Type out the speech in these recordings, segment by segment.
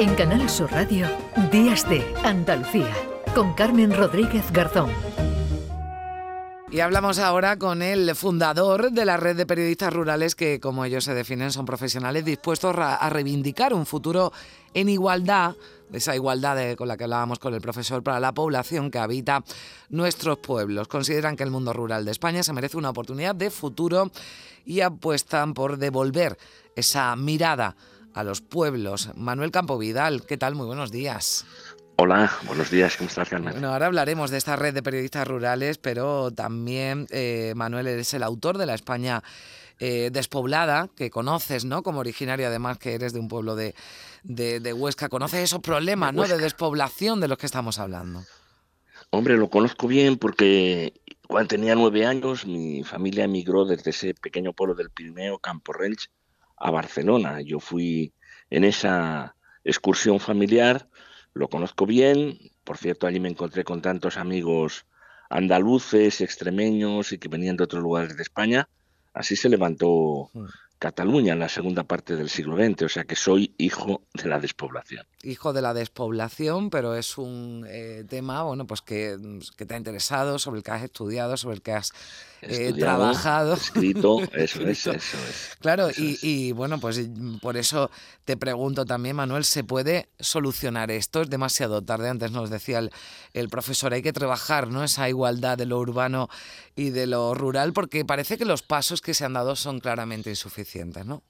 En Canal Sur Radio, Días de Andalucía, con Carmen Rodríguez Garzón. Y hablamos ahora con el fundador de la red de periodistas rurales que, como ellos se definen, son profesionales dispuestos a reivindicar un futuro en igualdad, esa igualdad con la que hablábamos con el profesor para la población que habita nuestros pueblos. Consideran que el mundo rural de España se merece una oportunidad de futuro y apuestan por devolver esa mirada a los pueblos. Manuel Campo Vidal, ¿qué tal? Muy buenos días. Hola, buenos días, ¿cómo estás, Carmen? Bueno, ahora hablaremos de esta red de periodistas rurales, pero también, eh, Manuel, eres el autor de la España eh, despoblada, que conoces, ¿no? Como originario, además, que eres de un pueblo de, de, Huesca. ¿Conoces esos problemas, ¿no? De despoblación de los que estamos hablando. Hombre, lo conozco bien porque cuando tenía nueve años mi familia emigró desde ese pequeño pueblo del Pirineo, Campo Rench, a Barcelona. Yo fui en esa excursión familiar lo conozco bien, por cierto, allí me encontré con tantos amigos andaluces, extremeños y que venían de otros lugares de España. Así se levantó hmm. Cataluña en la segunda parte del siglo XX, o sea que soy hijo de la despoblación. Hijo de la despoblación, pero es un eh, tema bueno, pues que, que, te ha interesado, sobre el que has estudiado, sobre el que has eh, trabajado. Escrito, eso es, eso es. Claro, y, bueno, pues por eso te pregunto también, Manuel, ¿se puede solucionar esto? Es demasiado tarde, antes nos decía el, el profesor, hay que trabajar ¿no? esa igualdad de lo urbano y de lo rural, porque parece que los pasos que se han dado son claramente insuficientes. ¿no?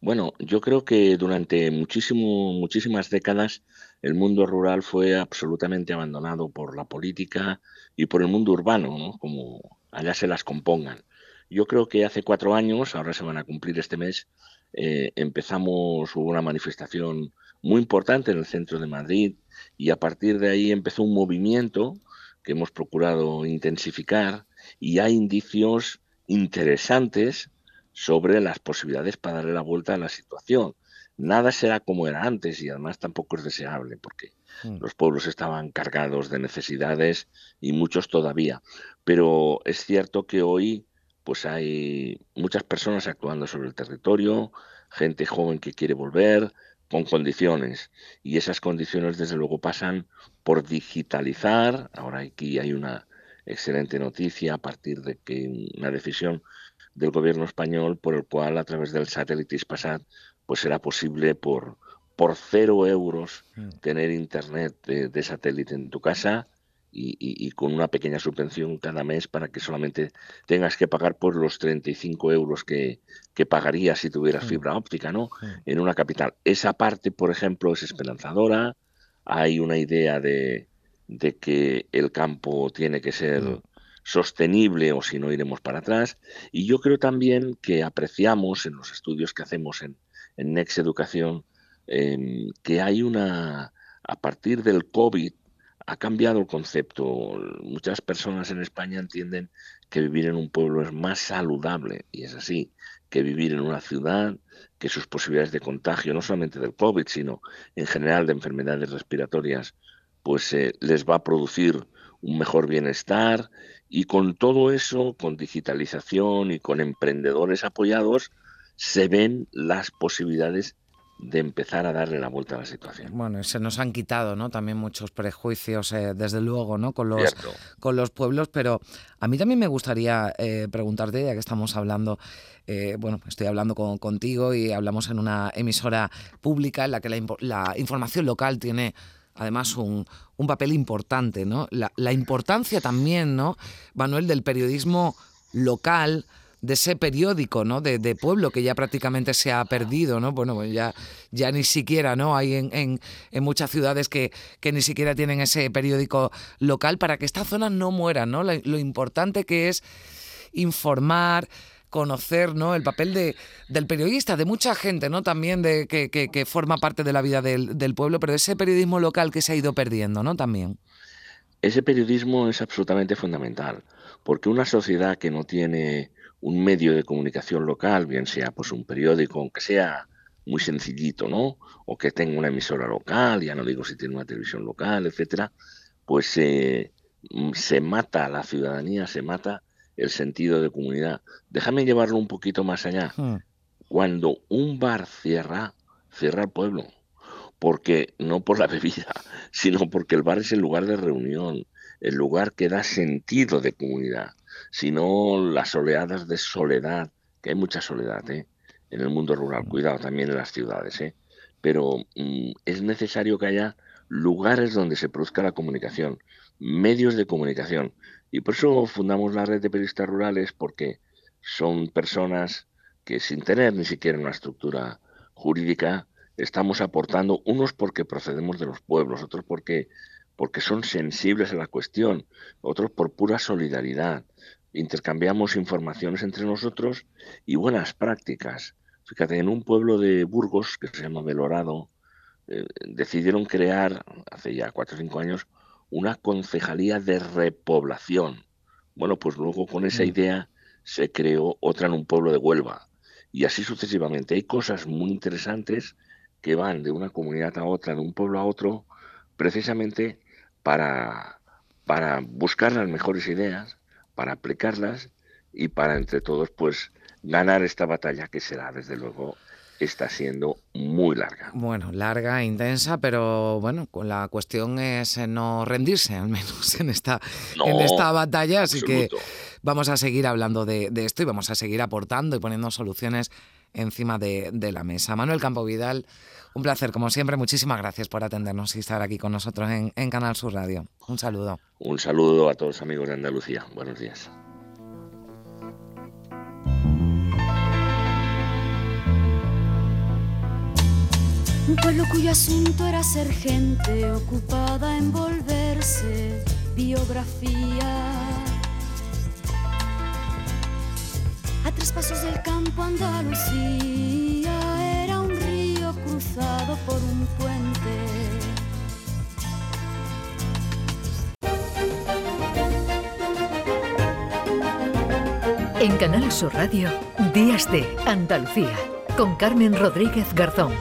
Bueno, yo creo que durante muchísimo, muchísimas décadas el mundo rural fue absolutamente abandonado por la política y por el mundo urbano, ¿no? como allá se las compongan. Yo creo que hace cuatro años, ahora se van a cumplir este mes, eh, empezamos, hubo una manifestación muy importante en el centro de Madrid y a partir de ahí empezó un movimiento que hemos procurado intensificar y hay indicios interesantes sobre las posibilidades para darle la vuelta a la situación. Nada será como era antes y además tampoco es deseable porque mm. los pueblos estaban cargados de necesidades y muchos todavía. Pero es cierto que hoy pues hay muchas personas actuando sobre el territorio, gente joven que quiere volver con condiciones y esas condiciones desde luego pasan por digitalizar. Ahora aquí hay una excelente noticia a partir de que una decisión del gobierno español por el cual a través del satélite Ispasat pues será posible por, por cero euros mm. tener internet de, satélite en tu casa y, con una pequeña subvención cada mes para que solamente tengas que pagar por los 35 euros que, que pagarías si tuvieras mm. fibra óptica ¿no? Mm. en una capital. Esa parte, por ejemplo, es esperanzadora. Hay una idea de, de que el campo tiene que ser sostenible o si no iremos para atrás. Y yo creo también que apreciamos en los estudios que hacemos en, en Next Educación em, que hay una, a partir del COVID, ha cambiado el concepto. Muchas personas en España entienden que vivir en un pueblo es más saludable, y es así, que vivir en una ciudad, que sus posibilidades de contagio, no solamente del COVID, sino en general de enfermedades respiratorias, pues eh, les va a producir un mejor bienestar y con todo eso, con digitalización y con emprendedores apoyados, se ven las posibilidades de empezar a darle la vuelta a la situación. Bueno, se nos han quitado, ¿no? También muchos prejuicios, eh, desde luego, ¿no? Con los, con los pueblos, pero a mí también me gustaría eh, preguntarte, ya que estamos hablando, eh, bueno, estoy hablando con, contigo y hablamos en una emisora pública en la que la, la información local tiene además un, un papel importante, ¿no? La, la, importancia también, ¿no, Manuel, del periodismo local, de ese periódico, ¿no? De, pueblo que ya prácticamente se ha perdido, ¿no? Bueno, pues ya, ya ni siquiera, ¿no? Hay en, en, muchas ciudades que, que, ni siquiera tienen ese periódico local para que esta zona no muera, ¿no? lo importante que es informar, conocer ¿no? el papel de, del periodista, de mucha gente, ¿no? También de que, que, forma parte de la vida del, del, pueblo, pero ese periodismo local que se ha ido perdiendo, ¿no? También. Ese periodismo es absolutamente fundamental, porque una sociedad que no tiene un medio de comunicación local, bien sea pues un periódico, aunque sea muy sencillito, ¿no? O que tenga una emisora local, ya no digo si tiene una televisión local, etcétera, pues eh, se mata la ciudadanía, se mata el sentido de comunidad. Déjame llevarlo un poquito más allá. Hmm. Cuando un bar cierra, cierra el pueblo. porque no por la bebida, sino porque el bar es el lugar de reunión, el lugar que da sentido de comunidad, sino las oleadas de soledad, que hay mucha soledad ¿eh? en el mundo rural, cuidado también en las ciudades, ¿eh? pero mm, es necesario que haya lugares donde se produzca la comunicación, medios de comunicación. Y por eso fundamos la red de periodistas rurales, porque son personas que sin tener ni siquiera una estructura jurídica, estamos aportando, unos porque procedemos de los pueblos, otros porque, porque son sensibles a la cuestión, otros por pura solidaridad. Intercambiamos informaciones entre nosotros y buenas prácticas. Fíjate, en un pueblo de Burgos, que se llama Belorado, eh, decidieron crear, hace ya cuatro o cinco años, una concejalía de repoblación. Bueno, pues luego con esa mm. idea se creó otra en un pueblo de Huelva. Y así sucesivamente. Hay cosas muy interesantes que van de una comunidad a otra, de un pueblo a otro, precisamente para, para buscar las mejores ideas, para aplicarlas y para entre todos pues ganar esta batalla que será desde luego está siendo muy larga. Bueno, larga, intensa, pero bueno, la cuestión es no rendirse, al menos en esta, en esta batalla. Así que vamos a seguir hablando de, esto y vamos a seguir aportando y poniendo soluciones encima de, la mesa. Manuel Campo Vidal, un placer, como siempre. Muchísimas gracias por atendernos y estar aquí con nosotros en, en Canal Sur Radio. Un saludo. Un saludo a todos los amigos de Andalucía. Buenos días. Un pueblo cuyo asunto era ser gente ocupada en volverse biografía. A tres pasos del campo Andalucía era un río cruzado por un puente. En Canal Sur Radio, Días de Andalucía, con Carmen Rodríguez Garzón.